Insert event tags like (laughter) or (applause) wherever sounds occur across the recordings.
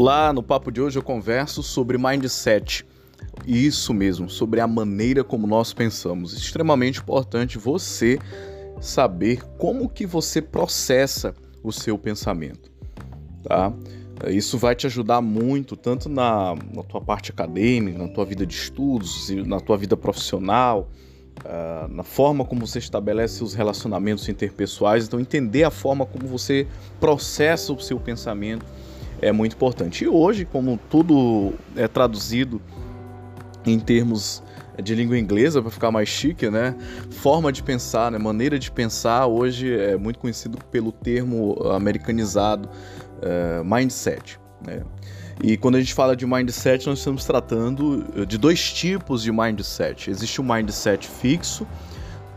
Olá, no papo de hoje eu converso sobre mindset. Isso mesmo, sobre a maneira como nós pensamos. Extremamente importante você saber como que você processa o seu pensamento, tá? Isso vai te ajudar muito, tanto na, na tua parte acadêmica, na tua vida de estudos, na tua vida profissional, uh, na forma como você estabelece os relacionamentos interpessoais. Então, entender a forma como você processa o seu pensamento é muito importante. E hoje, como tudo é traduzido em termos de língua inglesa para ficar mais chique, né? Forma de pensar, né? Maneira de pensar hoje é muito conhecido pelo termo americanizado uh, mindset, né? E quando a gente fala de mindset, nós estamos tratando de dois tipos de mindset. Existe o mindset fixo,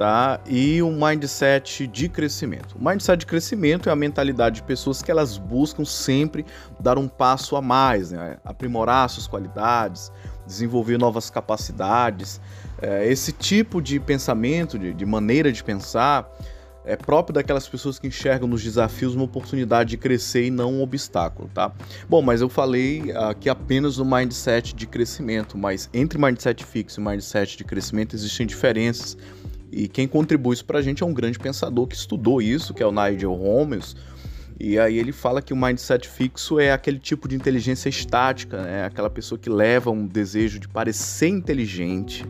tá? E um mindset de crescimento. O mindset de crescimento é a mentalidade de pessoas que elas buscam sempre dar um passo a mais, né? aprimorar suas qualidades, desenvolver novas capacidades. É, esse tipo de pensamento, de, de maneira de pensar, é próprio daquelas pessoas que enxergam nos desafios uma oportunidade de crescer e não um obstáculo, tá? Bom, mas eu falei aqui apenas do mindset de crescimento, mas entre mindset fixo e mindset de crescimento existem diferenças. E quem contribui isso pra gente é um grande pensador que estudou isso, que é o Nigel Holmes, e aí ele fala que o mindset fixo é aquele tipo de inteligência estática, né? Aquela pessoa que leva um desejo de parecer inteligente,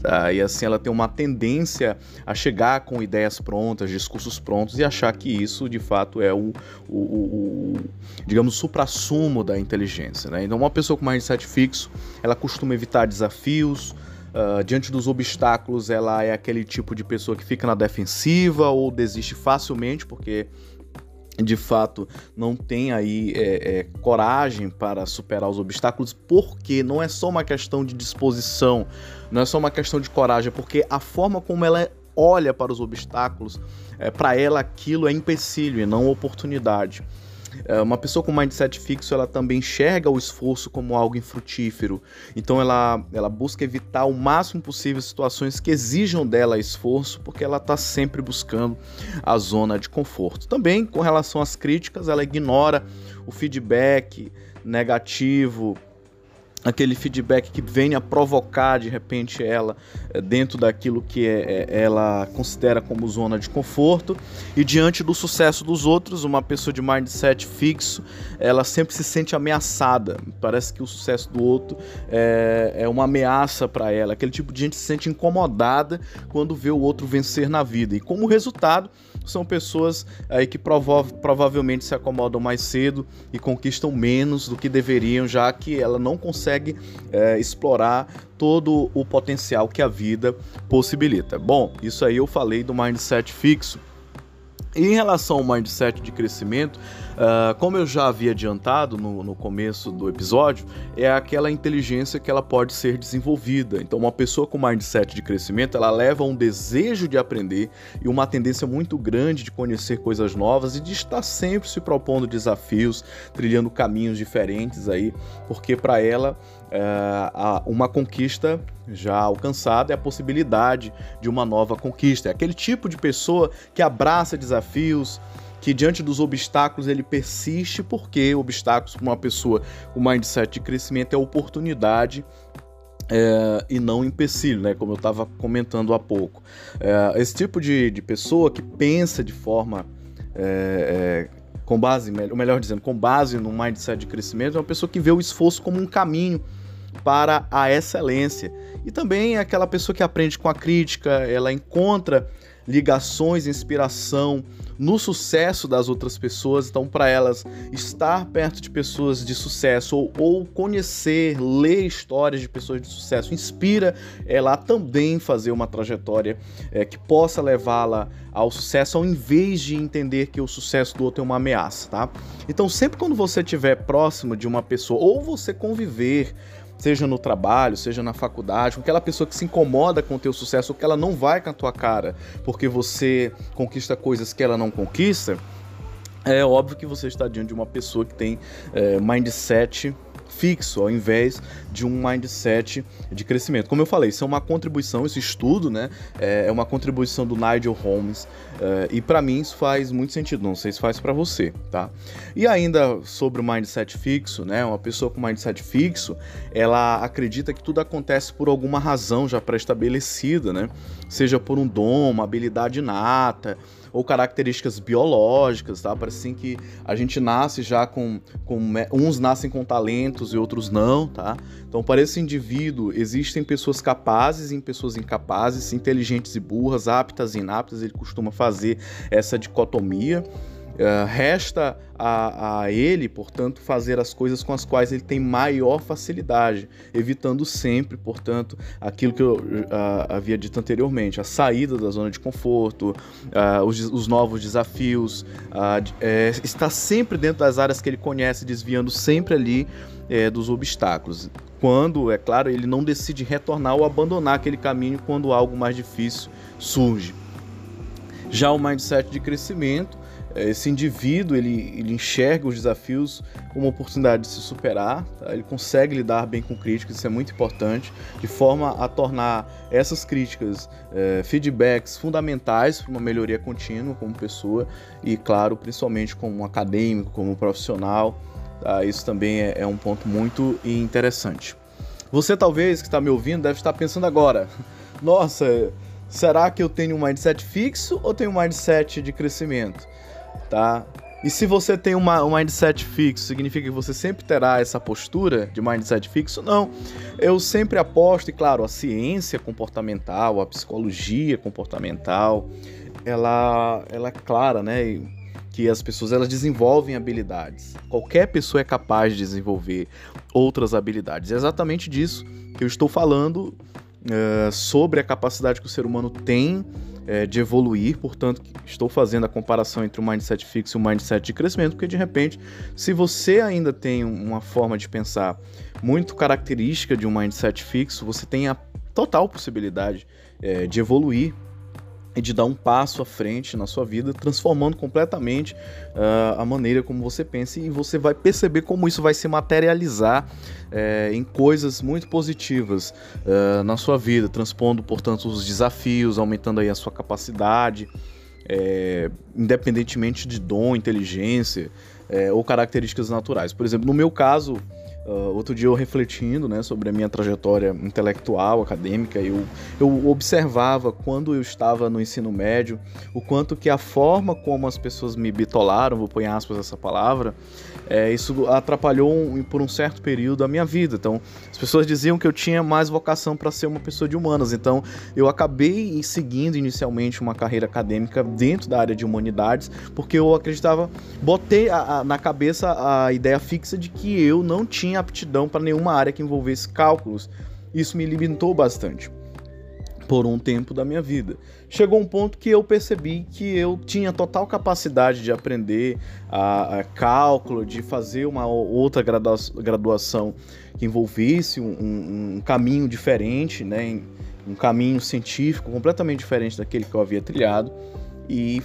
tá? E assim ela tem uma tendência a chegar com ideias prontas, discursos prontos e achar que isso de fato é o, o, o, o digamos, supra-sumo da inteligência, né? Então uma pessoa com mindset fixo, ela costuma evitar desafios, Uh, diante dos obstáculos, ela é aquele tipo de pessoa que fica na defensiva ou desiste facilmente, porque de fato não tem aí é, é, coragem para superar os obstáculos, porque não é só uma questão de disposição, não é só uma questão de coragem, porque a forma como ela olha para os obstáculos, é, para ela aquilo é empecilho e não oportunidade. É, uma pessoa com mindset fixo, ela também enxerga o esforço como algo infrutífero. Então ela, ela busca evitar o máximo possível situações que exijam dela esforço, porque ela está sempre buscando a zona de conforto. Também com relação às críticas, ela ignora o feedback negativo, aquele feedback que venha provocar de repente ela dentro daquilo que é, é, ela considera como zona de conforto e diante do sucesso dos outros, uma pessoa de mindset fixo, ela sempre se sente ameaçada. Parece que o sucesso do outro é, é uma ameaça para ela. Aquele tipo de gente se sente incomodada quando vê o outro vencer na vida e como resultado são pessoas aí que prova provavelmente se acomodam mais cedo e conquistam menos do que deveriam, já que ela não consegue é, explorar todo o potencial que a vida possibilita. Bom, isso aí eu falei do mindset fixo. Em relação ao mindset de crescimento, uh, como eu já havia adiantado no, no, começo do episódio, é aquela inteligência que ela pode ser desenvolvida. Então, uma pessoa com mindset de crescimento, ela leva um desejo de aprender e uma tendência muito grande de conhecer coisas novas e de estar sempre se propondo desafios, trilhando caminhos diferentes aí, porque para ela uh, uma conquista já alcançada é a possibilidade de uma nova conquista. É aquele tipo de pessoa que abraça desafios, que diante dos obstáculos ele persiste, porque obstáculos para uma pessoa com mindset de crescimento é oportunidade é, e não empecilho, né? Como eu estava comentando há pouco. É, esse tipo de, de pessoa que pensa de forma é, com base, ou melhor dizendo, com base no mindset de crescimento, é uma pessoa que vê o esforço como um caminho para a excelência. E também é aquela pessoa que aprende com a crítica, ela encontra ligações, inspiração no sucesso das outras pessoas. Então, para elas, estar perto de pessoas de sucesso ou, ou, conhecer, ler histórias de pessoas de sucesso inspira ela a também fazer uma trajetória é, que possa levá-la ao sucesso, ao invés de entender que o sucesso do outro é uma ameaça, tá? Então, sempre quando você estiver próximo de uma pessoa ou você conviver seja no trabalho, seja na faculdade, com aquela pessoa que se incomoda com o teu sucesso, que ela não vai com a tua cara, porque você conquista coisas que ela não conquista, é óbvio que você está diante de uma pessoa que tem é, mindset fixo, ao invés de um mindset de crescimento. Como eu falei, isso é uma contribuição, esse estudo, né? É, é uma contribuição do Nigel Holmes é, e para mim isso faz muito sentido. Não sei se faz para você, tá? E ainda sobre o mindset fixo, né? Uma pessoa com mindset fixo, ela acredita que tudo acontece por alguma razão já pré-estabelecida, né? Seja por um dom, uma habilidade inata ou características biológicas, tá? Parece assim que a gente nasce já com, com uns nascem com talentos e outros não, tá? Então para esse indivíduo existem pessoas capazes e pessoas incapazes, inteligentes e burras, aptas e inaptas. Ele costuma fazer essa dicotomia. Uh, resta a, a, ele, portanto, fazer as coisas com as quais ele tem maior facilidade, evitando sempre, portanto, aquilo que eu uh, havia dito anteriormente, a saída da zona de conforto, uh, os, os, novos desafios, está sempre dentro das áreas que ele conhece, desviando sempre ali dos obstáculos. Quando, é claro, ele não decide retornar ou abandonar aquele caminho quando algo mais difícil surge. Já o mindset de crescimento esse indivíduo ele, ele enxerga os desafios como uma oportunidade de se superar, tá? ele consegue lidar bem com críticas, isso é muito importante, de forma a tornar essas críticas é, feedbacks fundamentais para uma melhoria contínua como pessoa e, claro, principalmente como acadêmico, como profissional. Tá? Isso também é, é um ponto muito interessante. Você, talvez, que está me ouvindo, deve estar pensando agora: (laughs) nossa, será que eu tenho um mindset fixo ou tenho um mindset de crescimento? tá? E se você tem uma, um mindset fixo, significa que você sempre terá essa postura de mindset fixo? Não. Eu sempre aposto, e claro, a ciência comportamental, a psicologia comportamental, ela, ela é clara, né? Que as pessoas elas desenvolvem habilidades. Qualquer pessoa é capaz de desenvolver outras habilidades. É exatamente disso que eu estou falando uh, sobre a capacidade que o ser humano tem é, de evoluir, portanto, estou fazendo a comparação entre o mindset fixo e o mindset de crescimento, porque de repente, se você ainda tem uma forma de pensar muito característica de um mindset fixo, você tem a total possibilidade é, de evoluir e de dar um passo à frente na sua vida, transformando completamente uh, a maneira como você pensa e você vai perceber como isso vai se materializar uh, em coisas muito positivas uh, na sua vida, transpondo, portanto, os desafios, aumentando aí a sua capacidade, eh, independentemente de dom, inteligência eh, ou características naturais. Por exemplo, no meu caso, Uh, outro dia eu refletindo né, sobre a minha trajetória intelectual, acadêmica, eu, eu observava quando eu estava no ensino médio o quanto que a forma como as pessoas me bitolaram, vou pôr em aspas essa palavra, é, isso atrapalhou um, por um certo período a minha vida. Então, as pessoas diziam que eu tinha mais vocação para ser uma pessoa de humanas. Então, eu acabei seguindo inicialmente uma carreira acadêmica dentro da área de humanidades, porque eu acreditava, botei a, a, na cabeça a ideia fixa de que eu não tinha tinha aptidão para nenhuma área que envolvesse cálculos. Isso me limitou bastante por um tempo da minha vida. Chegou um ponto que eu percebi que eu tinha total capacidade de aprender a, a cálculo, de fazer uma outra graduação que envolvesse um, um, um caminho diferente, né, um caminho científico completamente diferente daquele que eu havia trilhado. E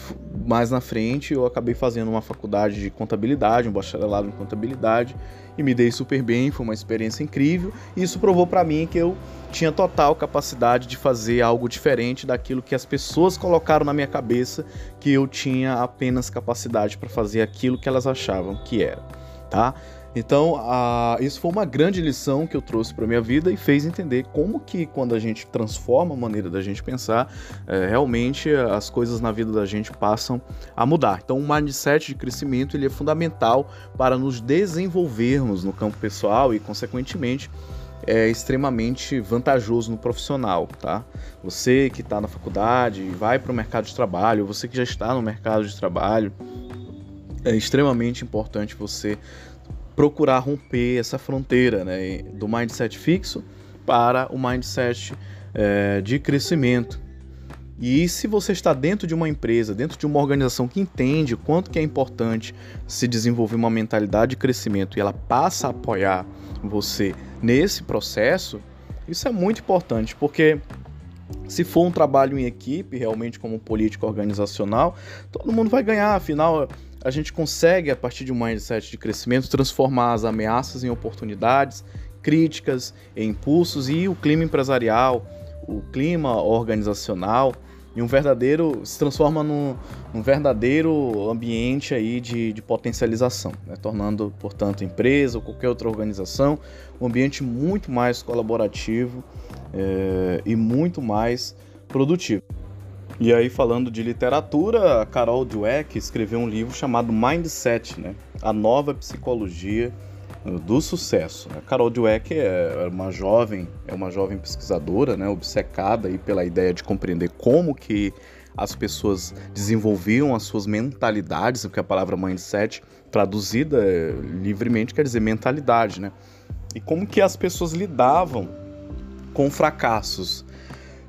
mais na frente eu acabei fazendo uma faculdade de contabilidade, um bacharelado em contabilidade, e me dei super bem, foi uma experiência incrível. E isso provou para mim que eu tinha total capacidade de fazer algo diferente daquilo que as pessoas colocaram na minha cabeça que eu tinha apenas capacidade para fazer aquilo que elas achavam que era, tá? Então, a, isso foi uma grande lição que eu trouxe para minha vida e fez entender como que quando a gente transforma a maneira da gente pensar, é, realmente as coisas na vida da gente passam a mudar. Então, o mindset de crescimento ele é fundamental para nos desenvolvermos no campo pessoal e, consequentemente, é extremamente vantajoso no profissional, tá? Você que está na faculdade, vai para o mercado de trabalho, você que já está no mercado de trabalho, é extremamente importante você procurar romper essa fronteira né, do mindset fixo para o mindset é, de crescimento. E se você está dentro de uma empresa, dentro de uma organização que entende quanto que é importante se desenvolver uma mentalidade de crescimento e ela passa a apoiar você nesse processo, isso é muito importante, porque Se for um trabalho em equipe, realmente como política organizacional, todo mundo vai ganhar. Afinal, a gente consegue, a partir de um mindset de crescimento, transformar as ameaças em oportunidades, críticas em impulsos e o clima empresarial, o clima organizacional em um verdadeiro se transforma num, num verdadeiro ambiente aí de, de potencialização, né? tornando, portanto, a empresa ou qualquer outra organização um ambiente muito mais colaborativo é, e muito mais produtivo. E aí, falando de literatura, a Carol Dweck escreveu um livro chamado Mindset, né? A Nova Psicologia do Sucesso. A Carol Dweck é uma jovem, é uma jovem pesquisadora, né? Obcecada aí pela ideia de compreender como que as pessoas desenvolviam as suas mentalidades, porque a palavra mindset traduzida é, livremente quer dizer mentalidade, né? E como que as pessoas lidavam com fracassos,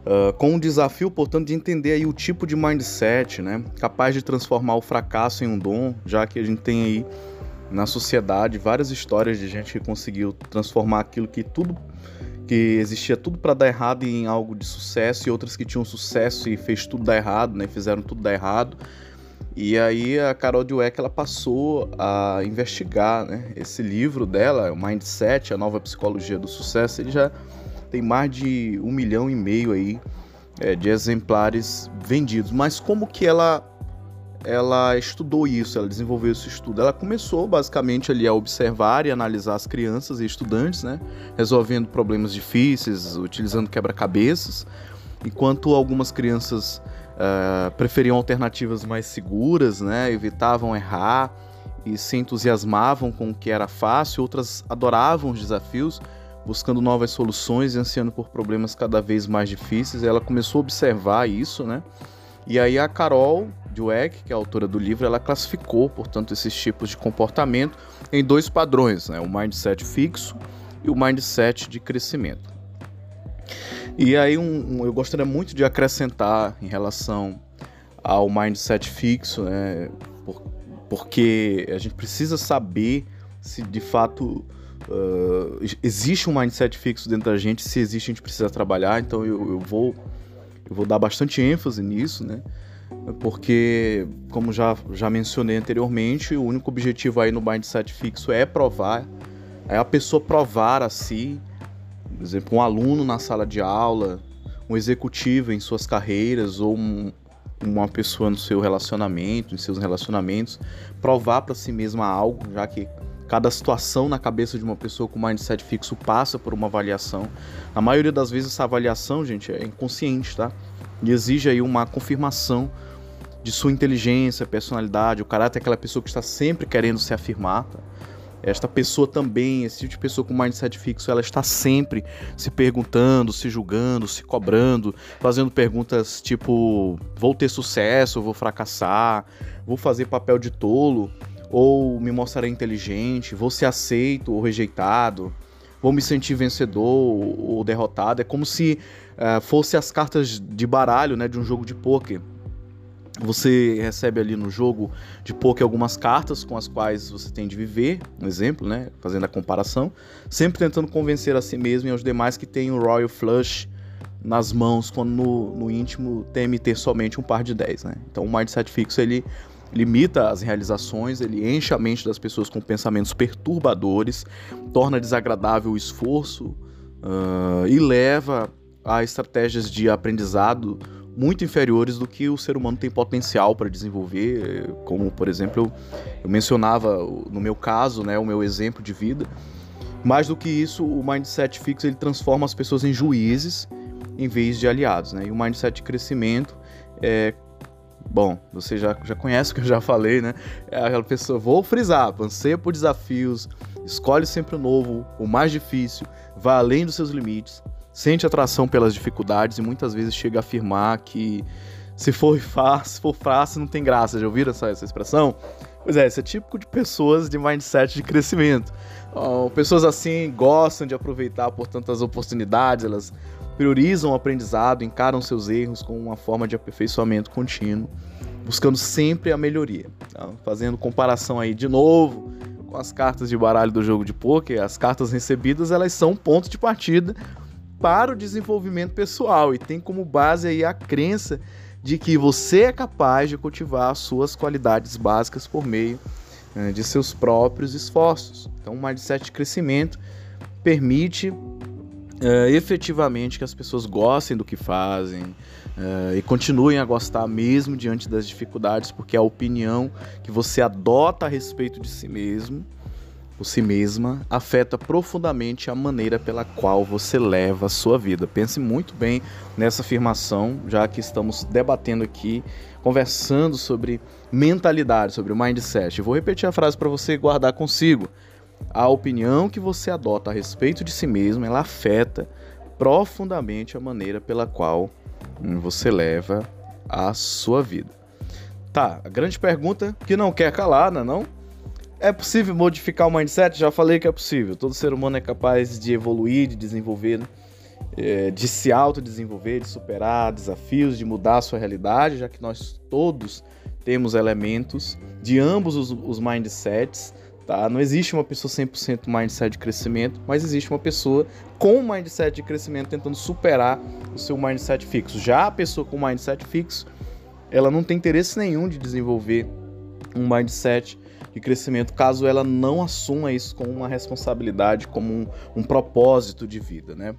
uh, com o desafio, portanto, de entender aí o tipo de mindset, né? Capaz de transformar o fracasso em um dom, já que a gente tem aí na sociedade várias histórias de gente que conseguiu transformar aquilo que tudo que existia tudo para dar errado em algo de sucesso e outras que tinham sucesso e fez tudo dar errado, né? Fizeram tudo dar errado. E aí a Carol Dweck ela passou a investigar, né? Esse livro dela, o Mindset, a nova psicologia do sucesso, ele já tem mais de um milhão e meio aí é, de exemplares vendidos. Mas como que ela ela estudou isso, ela desenvolveu esse estudo. Ela começou basicamente ali a observar e analisar as crianças e estudantes, né, resolvendo problemas difíceis, utilizando quebra-cabeças, enquanto algumas crianças uh, preferiam alternativas mais seguras, né, evitavam errar e se entusiasmavam com o que era fácil, outras adoravam os desafios buscando novas soluções e ansiando por problemas cada vez mais difíceis. Ela começou a observar isso, né? E aí a Carol Dweck, que é a autora do livro, ela classificou, portanto, esses tipos de comportamento em dois padrões, né? O mindset fixo e o mindset de crescimento. E aí um, um, eu gostaria muito de acrescentar em relação ao mindset fixo, né? Por, porque a gente precisa saber se de fato uh, existe um mindset fixo dentro da gente, se existe a gente precisa trabalhar, então eu, eu, vou eu vou dar bastante ênfase nisso, né? Porque, como já, já mencionei anteriormente, o único objetivo aí no mindset fixo é provar, é a pessoa provar a si, por exemplo, um aluno na sala de aula, um executivo em suas carreiras ou um, uma pessoa no seu relacionamento, em seus relacionamentos, provar para si mesma algo, já que Cada situação na cabeça de uma pessoa com mindset fixo passa por uma avaliação. Na maioria das vezes essa avaliação, gente, é inconsciente, tá? E exige aí uma confirmação de sua inteligência, personalidade, o caráter aquela pessoa que está sempre querendo se afirmar, tá? Esta pessoa também, esse tipo de pessoa com mindset fixo, ela está sempre se perguntando, se julgando, se cobrando, fazendo perguntas tipo: vou ter sucesso, vou fracassar, vou fazer papel de tolo ou me mostrarei inteligente, vou ser aceito ou rejeitado, vou me sentir vencedor ou derrotado. É como se uh, fosse as cartas de baralho né, de um jogo de pôquer. Você recebe ali no jogo de poker algumas cartas com as quais você tem de viver, um exemplo, né? Fazendo a comparação, sempre tentando convencer a si mesmo e aos demais que tem o Royal Flush nas mãos, quando no, no íntimo teme ter somente um par de 10, né? Então o mindset fixo ele limita as realizações, ele enche a mente das pessoas com pensamentos perturbadores, torna desagradável o esforço uh, e leva a estratégias de aprendizado muito inferiores do que o ser humano tem potencial para desenvolver, como por exemplo eu, mencionava no meu caso, né, o meu exemplo de vida. Mais do que isso, o mindset fixo ele transforma as pessoas em juízes em vez de aliados, né? E o mindset de crescimento é Bom, você já, já conhece o que eu já falei, né? É aquela pessoa, vou frisar, anseia por desafios, escolhe sempre o novo, o mais difícil, vai além dos seus limites, sente atração pelas dificuldades e muitas vezes chega a afirmar que se for (laughs) fácil, se for fácil, não tem graça. Já ouviram essa, essa expressão? Pois é, esse é típico de pessoas de mindset de crescimento. pessoas assim gostam de aproveitar, portanto, as oportunidades, elas priorizam o aprendizado, encaram seus erros com uma forma de aperfeiçoamento contínuo, buscando sempre a melhoria. Tá? Fazendo comparação aí de novo com as cartas de baralho do jogo de poker, as cartas recebidas elas são ponto de partida para o desenvolvimento pessoal e tem como base aí a crença de que você é capaz de cultivar as suas qualidades básicas por meio né, de seus próprios esforços. Então, o mindset de crescimento permite uh, efetivamente que as pessoas gostem do que fazem uh, e continuem a gostar mesmo diante das dificuldades, porque a opinião que você adota a respeito de si mesmo por si mesma afeta profundamente a maneira pela qual você leva a sua vida. Pense muito bem nessa afirmação, já que estamos debatendo aqui, conversando sobre mentalidade, sobre o mindset. Eu vou repetir a frase para você guardar consigo. A opinião que você adota a respeito de si mesmo, ela afeta profundamente a maneira pela qual hum, você leva a sua vida. Tá, a grande pergunta que não quer calar, não é não? É possível modificar o mindset? Já falei que é possível. Todo ser humano é capaz de evoluir, de desenvolver, é, de se autodesenvolver, de superar desafios, de mudar a sua realidade, já que nós todos temos elementos de ambos os, os mindsets. Tá? Não existe uma pessoa 100% mindset de crescimento, mas existe uma pessoa com mindset de crescimento tentando superar o seu mindset fixo. Já a pessoa com mindset fixo, ela não tem interesse nenhum de desenvolver um mindset de crescimento, caso ela não assuma isso como uma responsabilidade, como um, um propósito de vida, né?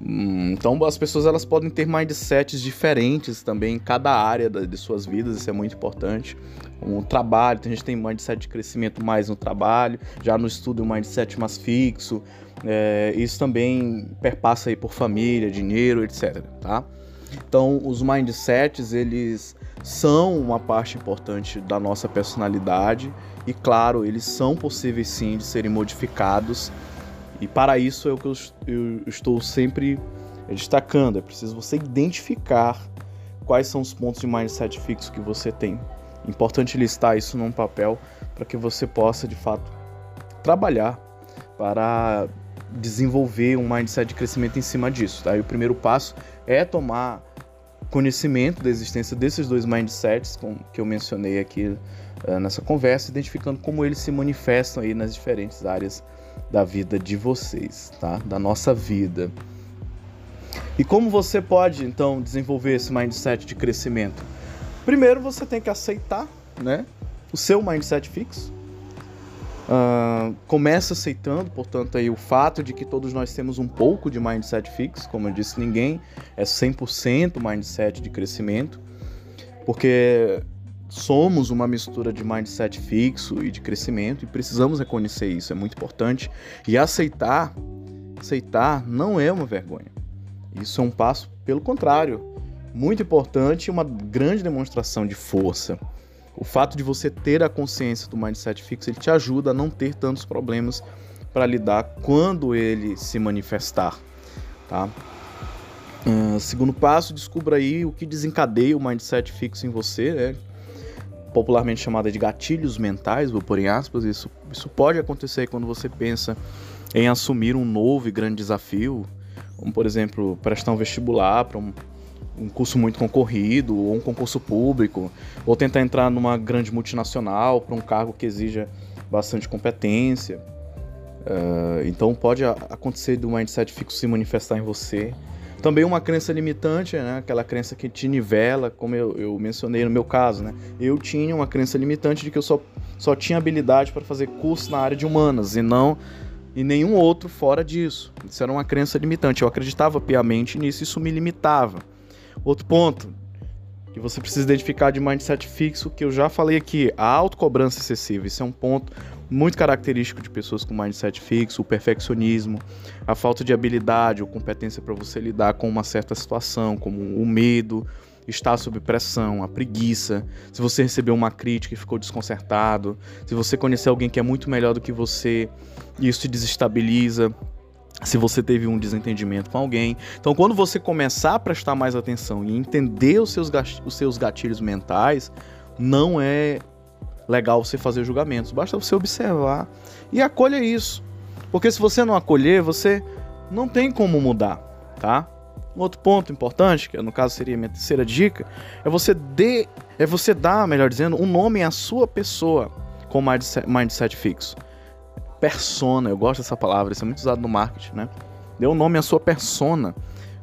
Hum, então as pessoas elas podem ter mindsets diferentes também em cada área de suas vidas, isso é muito importante. O trabalho, tem gente tem mindset de crescimento mais no trabalho, já no estudo um mindset mais fixo. É, isso também perpassa aí por família, dinheiro, etc. Tá? Então os mindsets eles são uma parte importante da nossa personalidade e claro, eles são possíveis sim de serem modificados. E para isso é o que eu, eu estou sempre destacando. É preciso você identificar quais são os pontos de mindset fixo que você tem. Importante listar isso num papel para que você possa de fato trabalhar para desenvolver um mindset de crescimento em cima disso. Tá? E o primeiro passo é tomar conhecimento da existência desses dois mindsets que eu mencionei aqui uh, nessa conversa, identificando como eles se manifestam aí nas diferentes áreas da vida de vocês, tá? Da nossa vida. E como você pode então desenvolver esse mindset de crescimento? Primeiro você tem que aceitar, né, o seu mindset fixo. Uh, começa aceitando, portanto, aí o fato de que todos nós temos um pouco de mindset fixo, como eu disse, ninguém é 100% mindset de crescimento, porque somos uma mistura de mindset fixo e de crescimento e precisamos reconhecer isso, é muito importante. E aceitar, aceitar não é uma vergonha. Isso é um passo, pelo contrário, muito importante e uma grande demonstração de força. O fato de você ter a consciência do mindset fixo, ele te ajuda a não ter tantos problemas para lidar quando ele se manifestar, tá? Uh, segundo passo, descubra aí o que desencadeia o mindset fixo em você, né? Popularmente chamada de gatilhos mentais, vou pôr em aspas, isso, isso pode acontecer quando você pensa em assumir um novo e grande desafio, como por exemplo, prestar um vestibular para um, um curso muito concorrido, ou um concurso público, ou tentar entrar numa grande multinacional para um cargo que exija bastante competência. Uh, então pode acontecer do mindset fixo se manifestar em você também uma crença limitante, né? aquela crença que te nivela, como eu, eu mencionei no meu caso. Né? Eu tinha uma crença limitante de que eu só, só tinha habilidade para fazer curso na área de humanas e não e nenhum outro fora disso. Isso era uma crença limitante. Eu acreditava piamente nisso, isso me limitava. Outro ponto que você precisa identificar de mindset fixo, que eu já falei aqui, a autocobrança excessiva. Isso é um ponto muito característico de pessoas com mindset fixo, o perfeccionismo, a falta de habilidade ou competência para você lidar com uma certa situação, como o medo, estar sob pressão, a preguiça, se você recebeu uma crítica e ficou desconcertado, se você conhecer alguém que é muito melhor do que você e isso te desestabiliza, se você teve um desentendimento com alguém. Então, quando você começar a prestar mais atenção e entender os seus, os seus gatilhos mentais, não é legal você fazer julgamentos. Basta você observar e acolha isso. Porque se você não acolher, você não tem como mudar, tá? Um outro ponto importante, que no caso seria minha terceira dica, é você dê, é você dar, melhor dizendo, um nome à sua pessoa com mindset, mindset fixo. Persona, eu gosto dessa palavra, isso é muito usado no marketing, né? Dê um nome à sua persona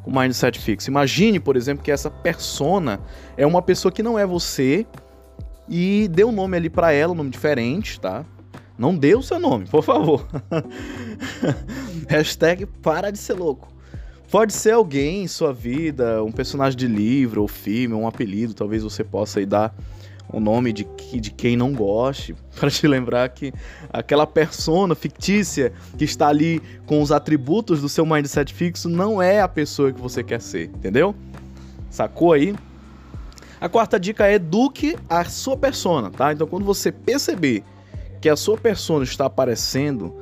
com mindset fixo. Imagine, por exemplo, que essa persona é uma pessoa que não é você e dê um nome ali para ela, um nome diferente, tá? Não dê o seu nome, por favor. (laughs) Hashtag para de ser louco. Pode ser alguém em sua vida, um personagem de livro ou filme, um apelido, talvez você possa aí dar o nome de, de quem não goste, (laughs) para te lembrar que aquela persona fictícia que está ali com os atributos do seu mindset fixo não é a pessoa que você quer ser, entendeu? Sacou aí? A quarta dica é eduque a sua persona, tá? Então quando você perceber que a sua persona está aparecendo,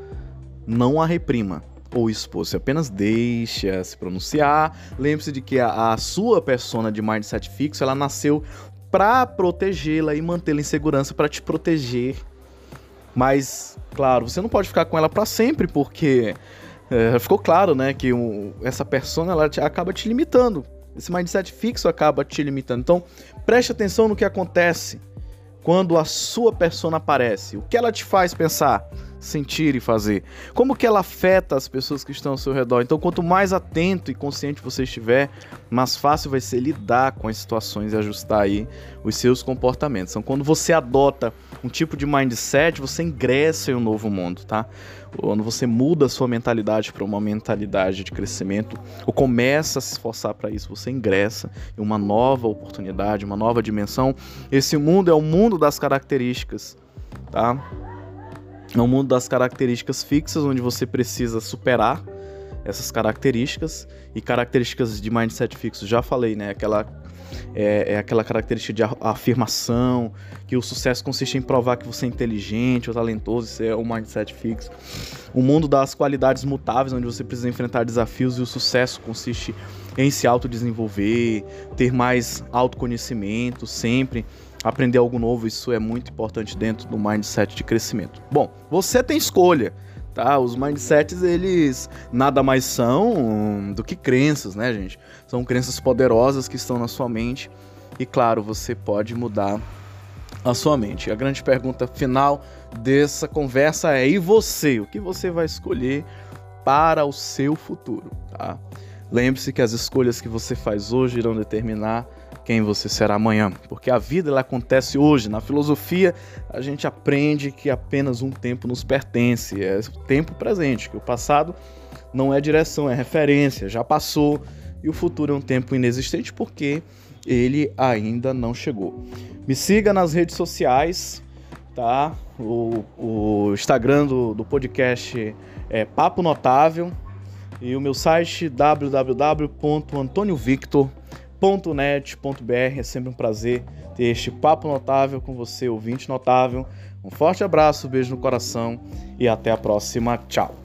não a reprima ou expor-se, apenas deixa se pronunciar. Lembre-se de que a, a, sua persona de mindset fixo, ela nasceu para protegê-la e mantê-la em segurança para te proteger. Mas, claro, você não pode ficar com ela para sempre, porque é, ficou claro, né, que essa persona ela te, acaba te limitando. Esse mindset fixo acaba te limitando. Então, preste atenção no que acontece quando a sua persona aparece. O que ela te faz pensar? Sentir e fazer? Como que ela afeta as pessoas que estão ao seu redor? Então, quanto mais atento e consciente você estiver, mais fácil vai ser lidar com as situações e ajustar aí os seus comportamentos. Então, quando você adota um tipo de mindset, você ingressa em um novo mundo, tá? Quando você muda a sua mentalidade para uma mentalidade de crescimento, ou começa a se esforçar para isso, você ingressa em uma nova oportunidade, uma nova dimensão. Esse mundo é o mundo das características, tá? É um mundo das características fixas, onde você precisa superar essas características e características de mindset fixo. Já falei, né? Aquela é, é, aquela característica de afirmação, que o sucesso consiste em provar que você é inteligente ou talentoso, isso é o mindset fixo. O mundo das qualidades mutáveis, onde você precisa enfrentar desafios e o sucesso consiste em se autodesenvolver, ter mais autoconhecimento sempre aprender algo novo, isso é muito importante dentro do mindset de crescimento. Bom, você tem escolha, tá? Os mindsets, eles nada mais são do que crenças, né, gente? São crenças poderosas que estão na sua mente e, claro, você pode mudar a sua mente. A grande pergunta final dessa conversa é: e você? O que você vai escolher para o seu futuro, tá? Lembre-se que as escolhas que você faz hoje irão determinar quem você será amanhã, porque a vida ela acontece hoje. Na filosofia, a gente aprende que apenas um tempo nos pertence, é o tempo presente, que o passado não é direção, é referência, já passou, e o futuro é um tempo inexistente porque ele ainda não chegou. Me siga nas redes sociais, tá? O, o Instagram do, do podcast é Papo Notável e o meu site www.antoniovictor.com .net.br. É sempre um prazer ter este papo notável com você, ouvinte notável. Um forte abraço, beijo no coração e até a próxima. Tchau.